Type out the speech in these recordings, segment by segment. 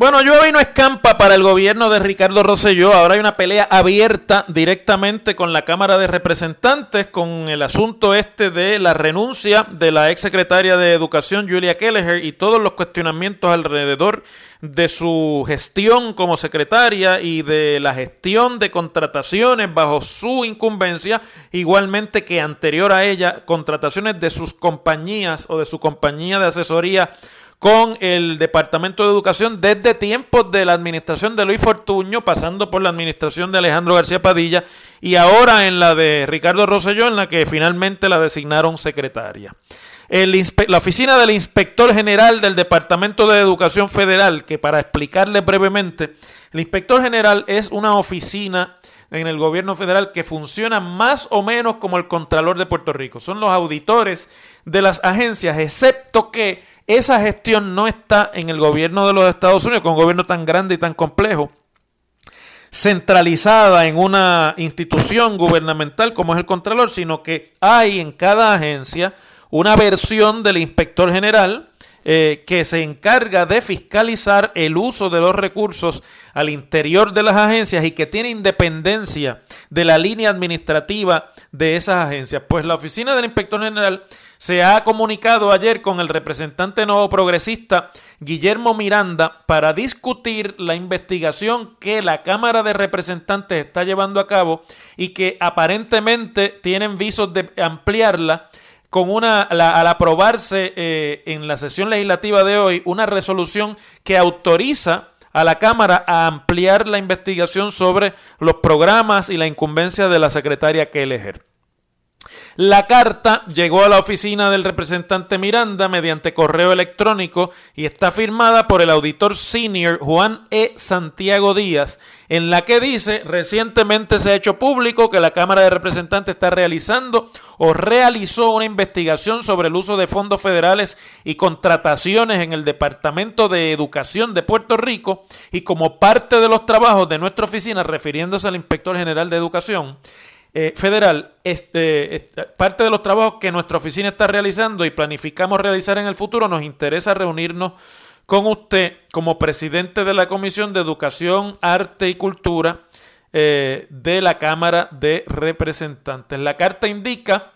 Bueno, llueve y no escampa para el gobierno de Ricardo Rosselló. Ahora hay una pelea abierta directamente con la Cámara de Representantes con el asunto este de la renuncia de la exsecretaria de Educación, Julia Kelleher, y todos los cuestionamientos alrededor de su gestión como secretaria y de la gestión de contrataciones bajo su incumbencia, igualmente que anterior a ella, contrataciones de sus compañías o de su compañía de asesoría con el Departamento de Educación desde tiempos de la administración de Luis Fortuño, pasando por la administración de Alejandro García Padilla y ahora en la de Ricardo Rosselló, en la que finalmente la designaron secretaria. La oficina del inspector general del Departamento de Educación Federal, que para explicarle brevemente, el inspector general es una oficina en el gobierno federal que funciona más o menos como el Contralor de Puerto Rico. Son los auditores de las agencias, excepto que esa gestión no está en el gobierno de los Estados Unidos, con un gobierno tan grande y tan complejo, centralizada en una institución gubernamental como es el Contralor, sino que hay en cada agencia una versión del inspector general eh, que se encarga de fiscalizar el uso de los recursos al interior de las agencias y que tiene independencia de la línea administrativa de esas agencias. Pues la oficina del inspector general se ha comunicado ayer con el representante nuevo progresista Guillermo Miranda para discutir la investigación que la Cámara de Representantes está llevando a cabo y que aparentemente tienen visos de ampliarla con una, la- al aprobarse eh, en la sesión legislativa de hoy una resolución que autoriza a la Cámara a ampliar la investigación sobre los programas y la incumbencia de la secretaria Kelleher. La carta llegó a la oficina del representante Miranda mediante correo electrónico y está firmada por el auditor senior Juan E. Santiago Díaz, en la que dice recientemente se ha hecho público que la Cámara de Representantes está realizando o realizó una investigación sobre el uso de fondos federales y contrataciones en el Departamento de Educación de Puerto Rico y como parte de los trabajos de nuestra oficina, refiriéndose al inspector general de Educación, eh, federal, este, este, parte de los trabajos que nuestra oficina está realizando y planificamos realizar en el futuro, nos interesa reunirnos con usted como presidente de la Comisión de Educación, Arte y Cultura eh, de la Cámara de Representantes. La carta indica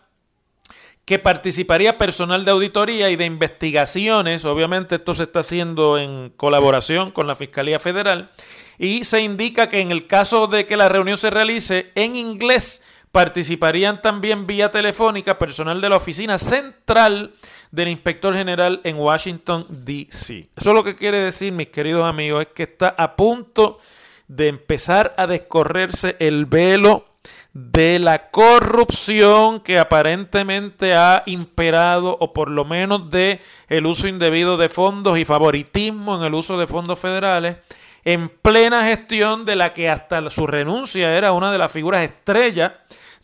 que participaría personal de auditoría y de investigaciones. Obviamente esto se está haciendo en colaboración con la Fiscalía Federal. Y se indica que en el caso de que la reunión se realice en inglés, Participarían también vía telefónica personal de la oficina central del inspector general en Washington, D.C. Eso lo que quiere decir, mis queridos amigos, es que está a punto de empezar a descorrerse el velo de la corrupción que aparentemente ha imperado o por lo menos de el uso indebido de fondos y favoritismo en el uso de fondos federales en plena gestión de la que hasta su renuncia era una de las figuras estrellas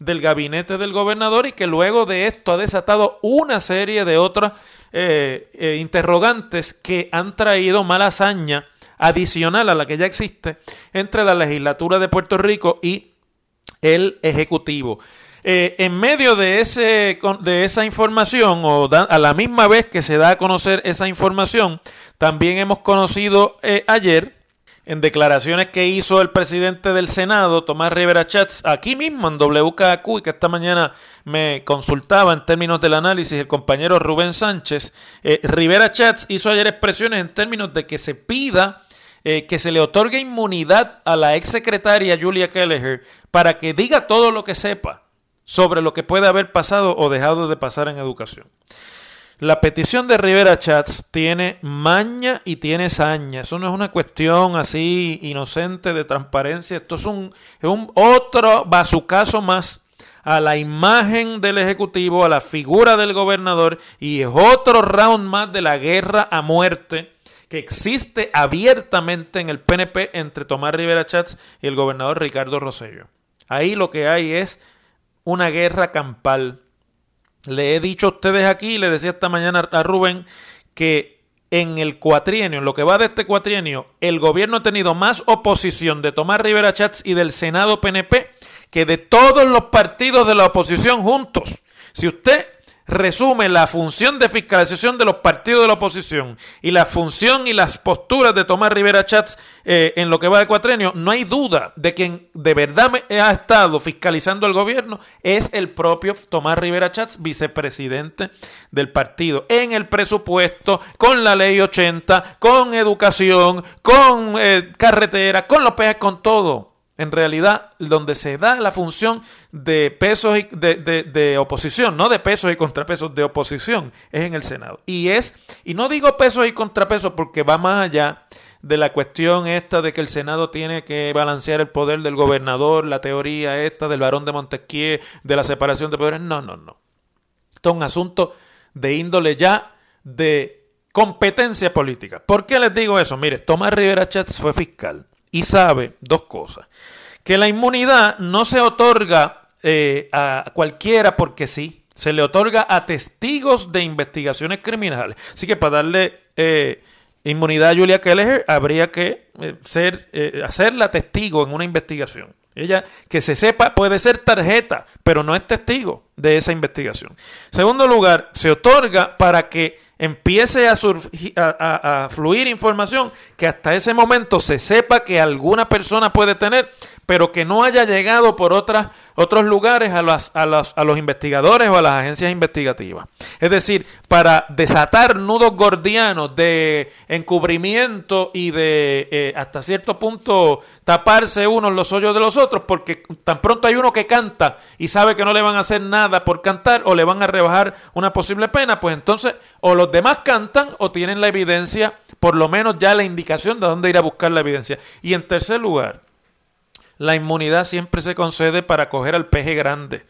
del gabinete del gobernador y que luego de esto ha desatado una serie de otras eh, eh, interrogantes que han traído mala hazaña adicional a la que ya existe entre la legislatura de Puerto Rico y el Ejecutivo. Eh, en medio de, ese, de esa información, o a la misma vez que se da a conocer esa información, también hemos conocido ayer en declaraciones que hizo el presidente del Senado, Tomás Rivera Chats, aquí mismo en WKQ, y que esta mañana me consultaba en términos del análisis el compañero Rubén Sánchez, eh, Rivera Chats hizo ayer expresiones en términos de que se pida eh, que se le otorgue inmunidad a la exsecretaria Julia Kelleher para que diga todo lo que sepa sobre lo que puede haber pasado o dejado de pasar en educación. La petición de Rivera Chats tiene maña y tiene saña. Eso no es una cuestión así inocente de transparencia. Esto es un, otro bazucazo más a la imagen del Ejecutivo, a la figura del gobernador y es otro round más de la guerra a muerte que existe abiertamente en el PNP entre Tomás Rivera Chats y el gobernador Ricardo Rosello. Ahí lo que hay es una guerra campal le he dicho a ustedes aquí, le decía esta mañana a Rubén, que en el cuatrienio, en lo que va de este cuatrienio, el gobierno ha tenido más oposición de Tomás Rivera Chats y del Senado PNP que de todos los partidos de la oposición juntos. Si usted resume la función de fiscalización de los partidos de la oposición y la función y las posturas de Tomás Rivera Chats eh, en lo que va de cuatrenio, no hay duda de quien de verdad ha estado fiscalizando el gobierno es el propio Tomás Rivera Chats, vicepresidente del partido, en el presupuesto, con la ley 80, con educación, con eh, carretera, con los peajes, con todo en realidad donde se da la función de pesos y de, de, oposición, no de pesos y contrapesos, de oposición, es en el Senado. Y es, y no digo pesos y contrapesos porque va más allá de la cuestión esta de que el Senado tiene que balancear el poder del gobernador, la teoría esta del varón de Montesquieu, de la separación de poderes. No, no, no. Esto es un asunto de índole ya de competencia política. ¿Por qué les digo eso? Mire, Tomás Rivera Chats fue fiscal y sabe dos cosas. Que la inmunidad no se otorga eh, a cualquiera porque sí, se le otorga a testigos de investigaciones criminales. Así que para darle eh, inmunidad a Julia Kelleher habría que eh, ser, hacerla testigo en una investigación. Ella, que se sepa, puede ser tarjeta, pero no es testigo de esa investigación. Segundo lugar, se otorga para que empiece a, a, fluir información que hasta ese momento se sepa que alguna persona puede tener, pero que no haya llegado por otras, otros lugares a, los, a, los, a los investigadores o a las agencias investigativas. Es decir, para desatar nudos gordianos de encubrimiento y de eh, hasta cierto punto taparse unos los hoyos de los otros, porque tan pronto hay uno que canta y sabe que no le van a hacer nada por cantar o le van a rebajar una posible pena, pues entonces o los demás cantan o tienen la evidencia, por lo menos ya la indicación de dónde ir a buscar la evidencia. Y en tercer lugar, la inmunidad siempre se concede para coger al peje grande.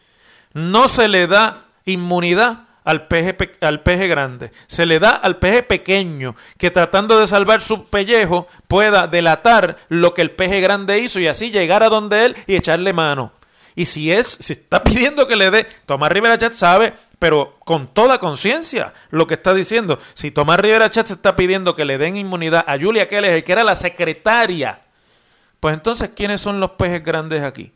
No se le da inmunidad al peje, al peje grande. Se le da al peje pequeño que tratando de salvar su pellejo pueda delatar lo que el peje grande hizo y así llegar a donde él y echarle mano. Y si es, si está pidiendo que le dé, Tomás Rivera Chat sabe, pero con toda conciencia lo que está diciendo. Si Tomás Rivera Chat está pidiendo que le den inmunidad a Julia Keller, que era la secretaria, pues entonces, ¿quiénes son los pejes grandes aquí?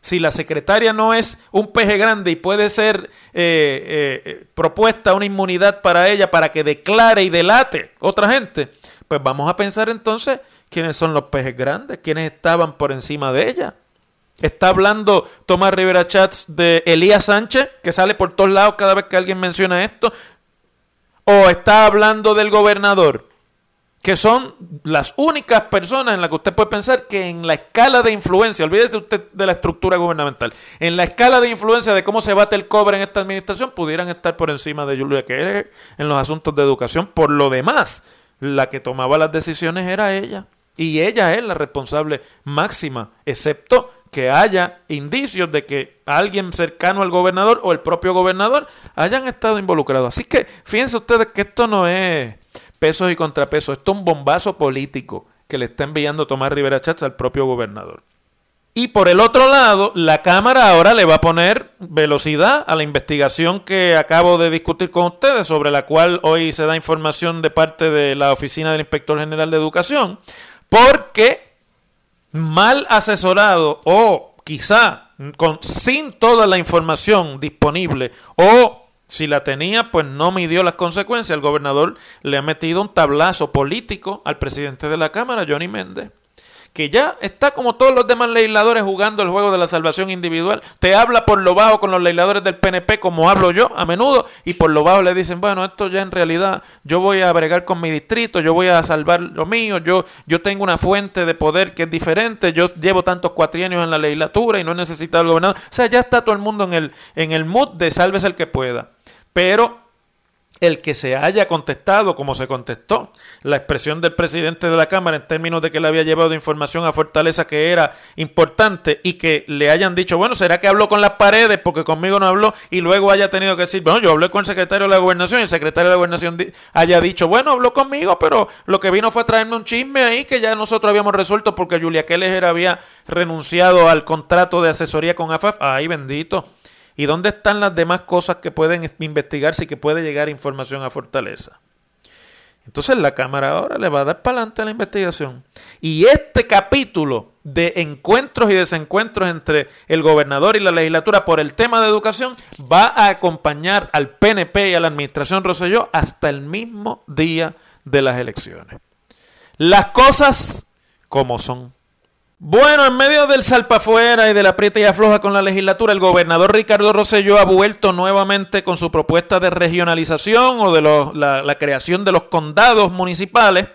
Si la secretaria no es un peje grande y puede ser eh, eh, propuesta una inmunidad para ella para que declare y delate otra gente, pues vamos a pensar entonces quiénes son los pejes grandes, quiénes estaban por encima de ella. Está hablando Tomás Rivera Chats de Elías Sánchez, que sale por todos lados cada vez que alguien menciona esto. O está hablando del gobernador. que son las únicas personas en las que usted puede pensar que en la escala de influencia, olvídese usted de la estructura gubernamental, en la escala de influencia de cómo se bate el cobre en esta administración, pudieran estar por encima de Julia Keller en los asuntos de educación. Por lo demás, la que tomaba las decisiones era ella. Y ella es la responsable máxima, excepto que haya indicios de que alguien cercano al gobernador o el propio gobernador hayan estado involucrados. Así que fíjense ustedes que esto no es pesos y contrapesos. Esto es un bombazo político que le está enviando Tomás Rivera Chats al propio gobernador. Y por el otro lado, la Cámara ahora le va a poner velocidad a la investigación que acabo de discutir con ustedes, sobre la cual hoy se da información de parte de la Oficina del Inspector General de Educación, porque mal asesorado o quizá con, sin toda la información disponible o si la tenía, pues no midió las consecuencias. El gobernador le ha metido un tablazo político al presidente de la Cámara, Johnny Méndez, que ya está como todos los demás legisladores jugando el juego de la salvación individual. Te habla por lo bajo con los legisladores del PNP, como hablo yo a menudo, y por lo bajo le dicen, bueno, esto ya en realidad yo voy a bregar con mi distrito, yo voy a salvar lo mío, yo, yo tengo una fuente de poder que es diferente, yo llevo tantos cuatrienios en la legislatura y no he necesitado el gobernador. O sea, ya está todo el mundo en el, en el mood de sálvese el que pueda. Pero el que se haya contestado como se contestó la expresión del presidente de la Cámara en términos de que le había llevado información a Fortaleza que era importante y que le hayan dicho, bueno, ¿será que habló con las paredes porque conmigo no habló? Y luego haya tenido que decir, bueno, yo hablé con el secretario de la gobernación y el secretario de la gobernación haya dicho, bueno, habló conmigo, pero lo que vino fue a traerme un chisme ahí que ya nosotros habíamos resuelto porque Julia Keller había renunciado al contrato de asesoría con AFAF. Ay, bendito. ¿Y dónde están las demás cosas que pueden investigarse y que puede llegar información a Fortaleza? Entonces la Cámara ahora le va a dar para adelante a la investigación. Y este capítulo de encuentros y desencuentros entre el gobernador y la legislatura por el tema de educación va a acompañar al PNP y a la administración Roselló hasta el mismo día de las elecciones. Las cosas como son. Bueno, en medio del salpafuera y de la aprieta y afloja con la legislatura, el gobernador Ricardo Rosselló ha vuelto nuevamente con su propuesta de regionalización o de la, creación de los condados municipales.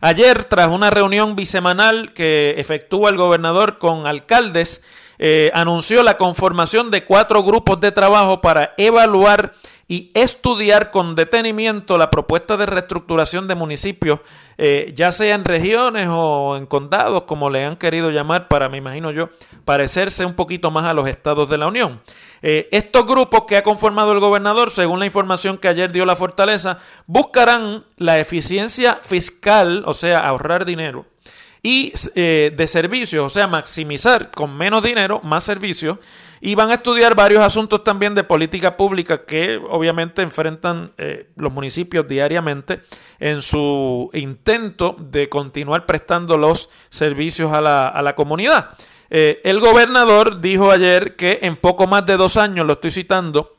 Ayer, tras una reunión bisemanal que efectúa el gobernador con alcaldes, eh, anunció la conformación de cuatro grupos de trabajo para evaluar y estudiar con detenimiento la propuesta de reestructuración de municipios, eh, ya sea en regiones o en condados, como le han querido llamar, para, me imagino yo, parecerse un poquito más a los estados de la Unión. Eh, estos grupos que ha conformado el gobernador, según la información que ayer dio la Fortaleza, buscarán la eficiencia fiscal, o sea, ahorrar dinero, y eh, de servicios, o sea, maximizar con menos dinero más servicios y van a estudiar varios asuntos también de política pública que obviamente enfrentan eh, los municipios diariamente en su intento de continuar prestando los servicios a la, a la comunidad. Eh, el gobernador dijo ayer que en poco más de dos años, lo estoy citando,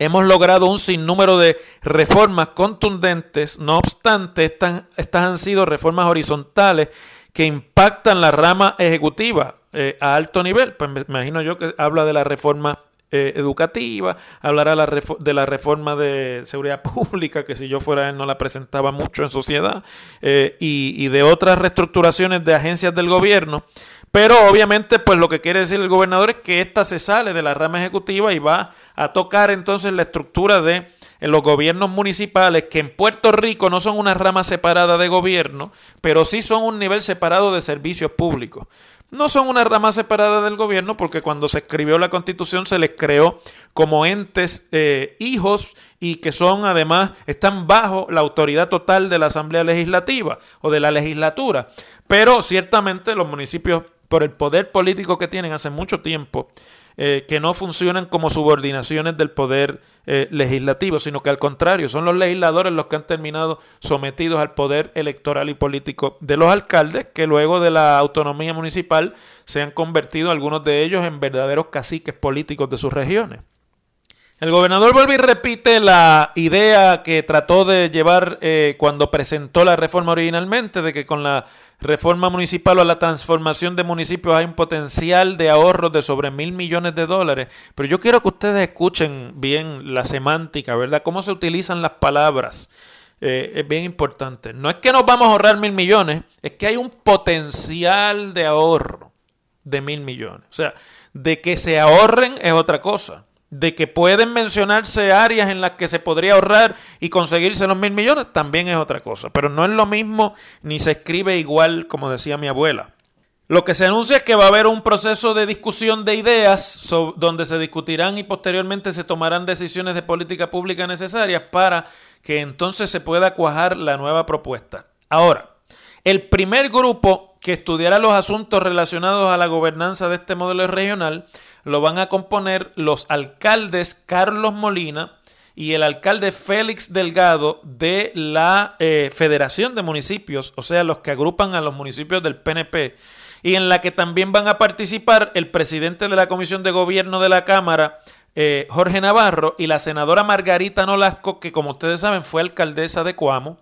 Hemos logrado un sinnúmero de reformas contundentes, no obstante, estas, estas han sido reformas horizontales que impactan la rama ejecutiva eh, a alto nivel. Pues me imagino yo que habla de la reforma eh, educativa, hablará de la reforma de seguridad pública, que si yo fuera él no la presentaba mucho en sociedad, eh, y, y, de otras reestructuraciones de agencias del gobierno. Pero obviamente, pues lo que quiere decir el gobernador es que ésta se sale de la rama ejecutiva y va a tocar entonces la estructura de en los gobiernos municipales, que en Puerto Rico no son una rama separada de gobierno, pero sí son un nivel separado de servicios públicos. No son una rama separada del gobierno porque cuando se escribió la constitución se les creó como entes eh, hijos y que son además, están bajo la autoridad total de la Asamblea Legislativa o de la legislatura. Pero ciertamente los municipios, por el poder político que tienen hace mucho tiempo, eh, que no funcionan como subordinaciones del poder eh, legislativo, sino que al contrario, son los legisladores los que han terminado sometidos al poder electoral y político de los alcaldes, que luego de la autonomía municipal se han convertido algunos de ellos en verdaderos caciques políticos de sus regiones. El gobernador vuelve y repite la idea que trató de llevar eh, cuando presentó la reforma originalmente, de que con la reforma municipal o la transformación de municipios hay un potencial de ahorro de sobre mil millones de dólares. Pero yo quiero que ustedes escuchen bien la semántica, ¿verdad? Cómo se utilizan las palabras. eh, es bien importante. No es que nos vamos a ahorrar mil millones, es que hay un potencial de ahorro de mil millones. O sea, de que se ahorren es otra cosa. De que pueden mencionarse áreas en las que se podría ahorrar y conseguirse los mil millones, también es otra cosa. Pero no es lo mismo ni se escribe igual, como decía mi abuela. Lo que se anuncia es que va a haber un proceso de discusión de ideas donde se discutirán y posteriormente se tomarán decisiones de política pública necesarias para que entonces se pueda cuajar la nueva propuesta. Ahora, el primer grupo que estudiará los asuntos relacionados a la gobernanza de este modelo regional lo van a componer los alcaldes Carlos Molina y el alcalde Félix Delgado de la eh, Federación de Municipios, o sea, los que agrupan a los municipios del PNP y en la que también van a participar el presidente de la Comisión de Gobierno de la Cámara, eh, Jorge Navarro, y la senadora Margarita Nolasco, que como ustedes saben fue alcaldesa de Cuamo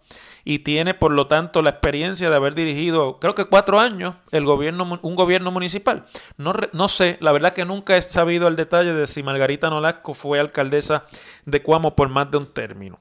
y tiene por lo tanto la experiencia de haber dirigido, creo que cuatro años, el gobierno, un gobierno municipal. No, no sé, la verdad que nunca he sabido el detalle de si Margarita Nolasco fue alcaldesa de Cuamo por más de un término.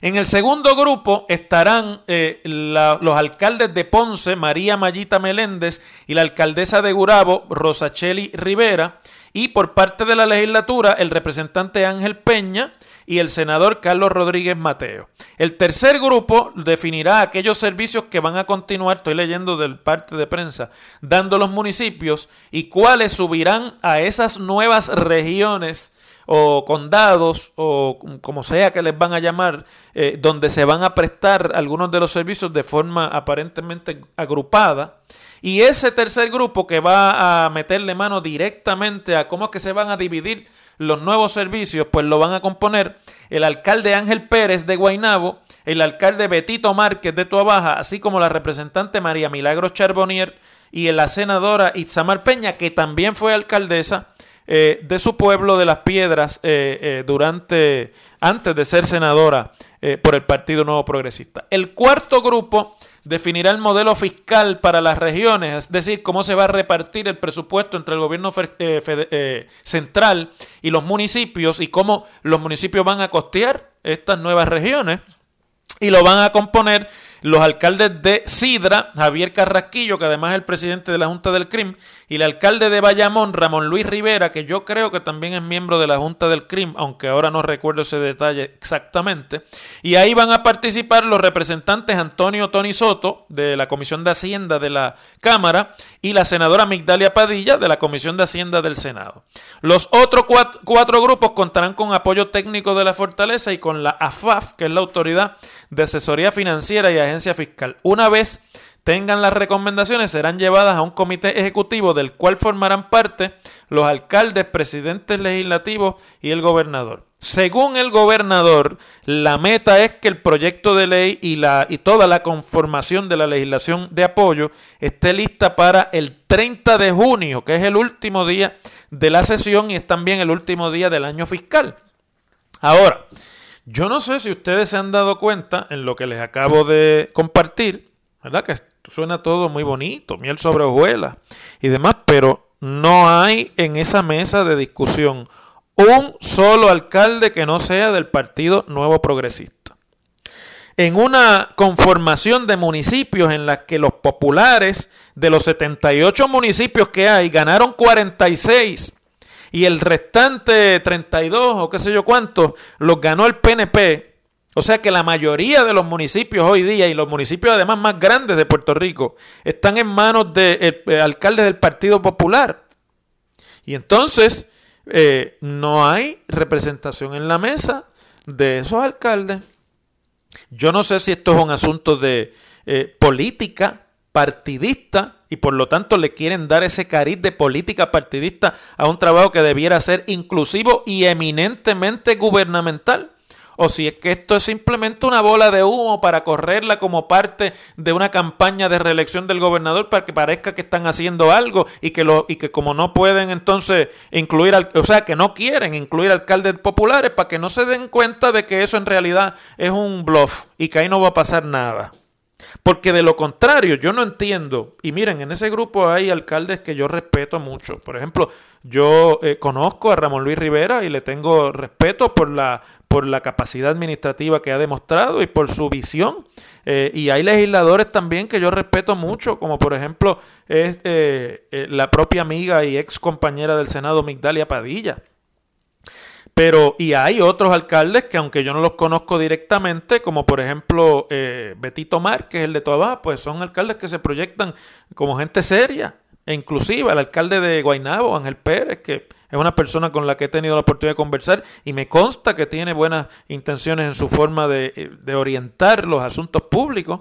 En el segundo grupo estarán eh, los alcaldes de Ponce, María Mayita Meléndez, y la alcaldesa de Gurabo, Rosacheli Rivera, y por parte de la legislatura, el representante Ángel Peña y el senador Carlos Rodríguez Mateo. El tercer grupo definirá aquellos servicios que van a continuar, estoy leyendo del parte de prensa, dando los municipios y cuáles subirán a esas nuevas regiones o condados o como sea que les van a llamar, eh, donde se van a prestar algunos de los servicios de forma aparentemente agrupada. Y ese tercer grupo que va a meterle mano directamente a cómo es que se van a dividir los nuevos servicios, pues lo van a componer el alcalde Ángel Pérez de Guainabo, el alcalde Betito Márquez de Tuabaja, así como la representante María Milagros Charbonnier y la senadora Itzamar Peña, que también fue alcaldesa eh, de su pueblo de las Piedras eh, eh, durante antes de ser senadora por el Partido Nuevo Progresista. El cuarto grupo definirá el modelo fiscal para las regiones, es decir, cómo se va a repartir el presupuesto entre el gobierno central y los municipios y cómo los municipios van a costear estas nuevas regiones y lo van a componer los alcaldes de Sidra, Javier Carrasquillo, que además es el presidente de la Junta del CRIM, y el alcalde de Bayamón, Ramón Luis Rivera, que yo creo que también es miembro de la Junta del CRIM, aunque ahora no recuerdo ese detalle exactamente. Y ahí van a participar los representantes Antonio Tony Soto, de la Comisión de Hacienda de la Cámara, y la senadora Migdalia Padilla, de la Comisión de Hacienda del Senado. Los otros cuatro, grupos contarán con apoyo técnico de la Fortaleza y con la AFAF, que es la Autoridad de Asesoría Financiera y Agencia Fiscal. Una vez tengan las recomendaciones, serán llevadas a un comité ejecutivo del cual formarán parte los alcaldes, presidentes legislativos y el gobernador. Según el gobernador, la meta es que el proyecto de ley y, la, y toda la conformación de la legislación de apoyo esté lista para el 30 de junio, que es el último día de la sesión y es también el último día del año fiscal. Ahora, yo no sé si ustedes se han dado cuenta en lo que les acabo de compartir, ¿verdad? Que suena todo muy bonito, miel sobre hojuelas y demás, pero no hay en esa mesa de discusión un solo alcalde que no sea del Partido Nuevo Progresista. En una conformación de municipios en la que los populares de los 78 municipios que hay ganaron 46 y el restante 32 o qué sé yo cuánto los ganó el PNP. O sea que la mayoría de los municipios hoy día y los municipios además más grandes de Puerto Rico están en manos de eh, alcaldes del Partido Popular. Y entonces eh, no hay representación en la mesa de esos alcaldes. Yo no sé si esto es un asunto de eh, política partidista y por lo tanto le quieren dar ese cariz de política partidista a un trabajo que debiera ser inclusivo y eminentemente gubernamental. O si es que esto es simplemente una bola de humo para correrla como parte de una campaña de reelección del gobernador para que parezca que están haciendo algo y que, lo, y que como no pueden entonces incluir, al, o sea, que no quieren incluir alcaldes populares para que no se den cuenta de que eso en realidad es un bluff y que ahí no va a pasar nada. Porque de lo contrario, yo no entiendo. Y miren, en ese grupo hay alcaldes que yo respeto mucho. Por ejemplo, yo eh, conozco a Ramón Luis Rivera y le tengo respeto por la, por la capacidad administrativa que ha demostrado y por su visión. Eh, y hay legisladores también que yo respeto mucho, como por ejemplo es, eh, la propia amiga y ex compañera del Senado, Migdalia Padilla. Pero, y hay otros alcaldes que aunque yo no los conozco directamente, como por ejemplo eh, Betito Márquez, el de Toabá, pues son alcaldes que se proyectan como gente seria e inclusiva. El alcalde de Guaynabo, Ángel Pérez, que es una persona con la que he tenido la oportunidad de conversar y me consta que tiene buenas intenciones en su forma de, de orientar los asuntos públicos.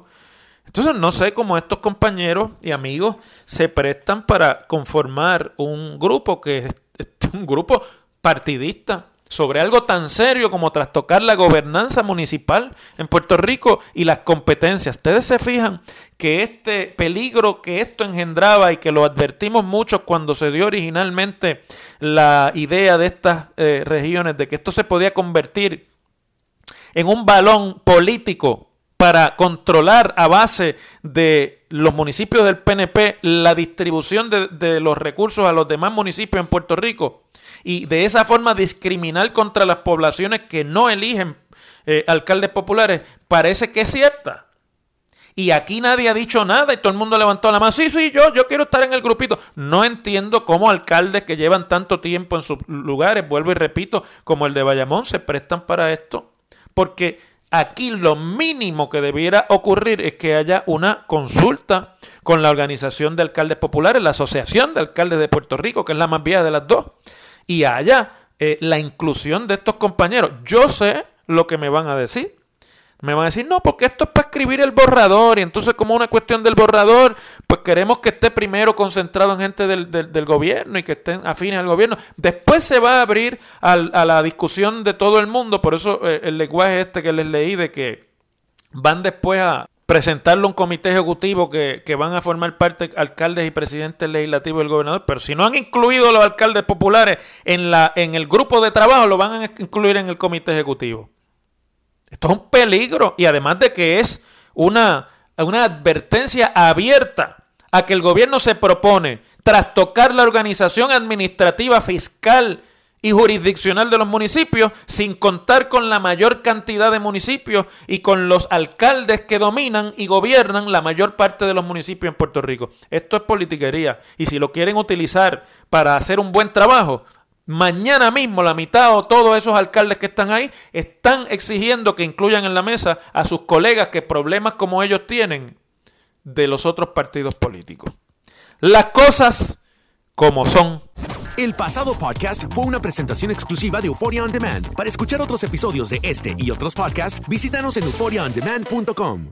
Entonces no sé cómo estos compañeros y amigos se prestan para conformar un grupo que es un grupo partidista sobre algo tan serio como trastocar la gobernanza municipal en Puerto Rico y las competencias. Ustedes se fijan que este peligro que esto engendraba y que lo advertimos mucho cuando se dio originalmente la idea de estas eh, regiones, de que esto se podía convertir en un balón político para controlar a base de los municipios del PNP la distribución de, los recursos a los demás municipios en Puerto Rico y de esa forma discriminar contra las poblaciones que no eligen eh, alcaldes populares, parece que es cierta. Y aquí nadie ha dicho nada y todo el mundo levantó la mano. Sí, sí, yo, yo quiero estar en el grupito. No entiendo cómo alcaldes que llevan tanto tiempo en sus lugares, vuelvo y repito, como el de Bayamón, se prestan para esto. Porque aquí lo mínimo que debiera ocurrir es que haya una consulta con la Organización de Alcaldes Populares, la Asociación de Alcaldes de Puerto Rico, que es la más vieja de las dos y haya eh, la inclusión de estos compañeros. Yo sé lo que me van a decir. Me van a decir, no, porque esto es para escribir el borrador y entonces como una cuestión del borrador, pues queremos que esté primero concentrado en gente del, gobierno y que estén afines al gobierno. Después se va a abrir a la discusión de todo el mundo, por eso eh, el lenguaje este que les leí de que van después a, presentarlo a un comité ejecutivo que, van a formar parte alcaldes y presidentes legislativos del gobernador, pero si no han incluido los alcaldes populares en, la, en el grupo de trabajo, lo van a incluir en el comité ejecutivo. Esto es un peligro y además de que es una, una advertencia abierta a que el gobierno se propone trastocar la organización administrativa fiscal y jurisdiccional de los municipios, sin contar con la mayor cantidad de municipios y con los alcaldes que dominan y gobiernan la mayor parte de los municipios en Puerto Rico. Esto es politiquería y si lo quieren utilizar para hacer un buen trabajo, mañana mismo la mitad o todos esos alcaldes que están ahí están exigiendo que incluyan en la mesa a sus colegas que problemas como ellos tienen de los otros partidos políticos. Las cosas como son. El pasado podcast fue una presentación exclusiva de Euphoria On Demand. Para escuchar otros episodios de este y otros podcasts, visítanos en euphoriaondemand.com.